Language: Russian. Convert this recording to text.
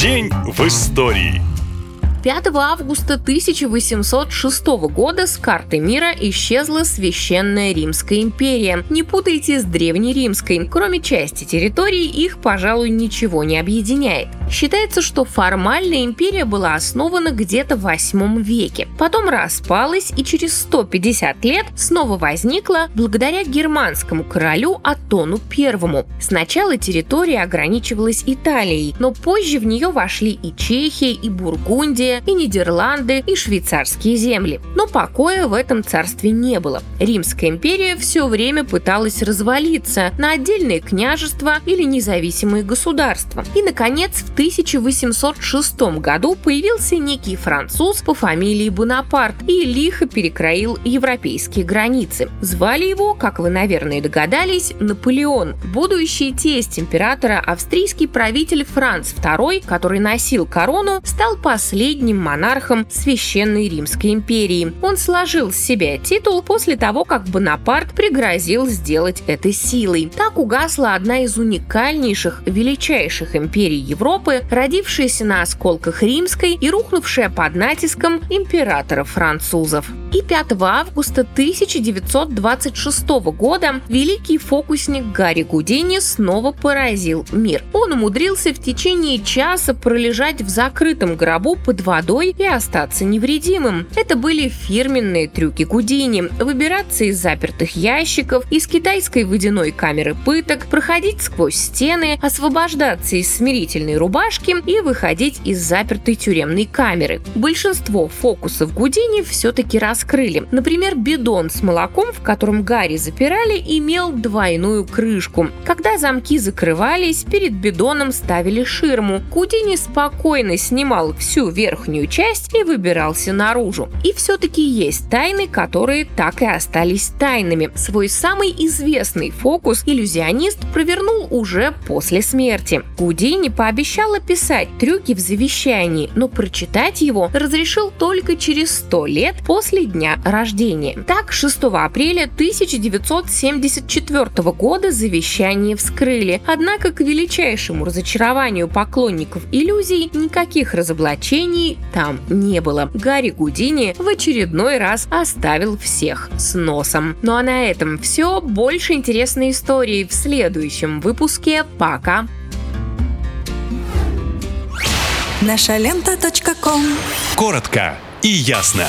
День в истории. 5 августа 1806 года с карты мира исчезла Священная Римская империя. Не путайте с Древнеримской. Кроме части территории, их, пожалуй, ничего не объединяет. Считается, что формально империя была основана где-то в 8 веке. Потом распалась и через 150 лет снова возникла благодаря германскому королю Атону I. Сначала территория ограничивалась Италией, но позже в нее вошли и Чехия, и Бургундия, и Нидерланды, и швейцарские земли. Но покоя в этом царстве не было. Римская империя все время пыталась развалиться на отдельные княжества или независимые государства. И, наконец, в 1806 году появился некий француз по фамилии Бонапарт и лихо перекроил европейские границы. Звали его, как вы, наверное, догадались, Наполеон, будущий тесть императора, австрийский правитель Франц II, который носил корону, стал последним монархом Священной Римской империи. Он сложил с себя титул после того, как Бонапарт пригрозил сделать это силой. Так угасла одна из уникальнейших, величайших империй Европы Европы, родившаяся на осколках римской и рухнувшая под натиском императоров-французов. И 5 августа 1926 года великий фокусник Гарри Гудини снова поразил мир. Он умудрился в течение часа пролежать в закрытом гробу под водой и остаться невредимым. Это были фирменные трюки Гудини. Выбираться из запертых ящиков, из китайской водяной камеры пыток, проходить сквозь стены, освобождаться из смирительной рубашки и выходить из запертой тюремной камеры. Большинство фокусов Гудини все-таки раскрыли. Например, бидон с молоком, в котором Гарри запирали, имел двойную крышку. Когда замки закрывались, перед бидоном ставили ширму. Гудини спокойно снимал всю верхнюю часть и выбирался наружу. И все-таки есть тайны, которые так и остались тайнами. Свой самый известный фокус иллюзионист провернул уже после смерти. Гудини пообещал описать трюки в завещании, но прочитать его разрешил только через 100 лет после дня рождения. Так, 6 апреля 1974 года завещание вскрыли, однако к величайшему разочарованию поклонников иллюзий никаких разоблачений там не было. Гарри Гудини в очередной раз оставил всех с носом. Ну а на этом все. Больше интересной истории в следующем выпуске. Пока! Наша лента. Коротко и ясно.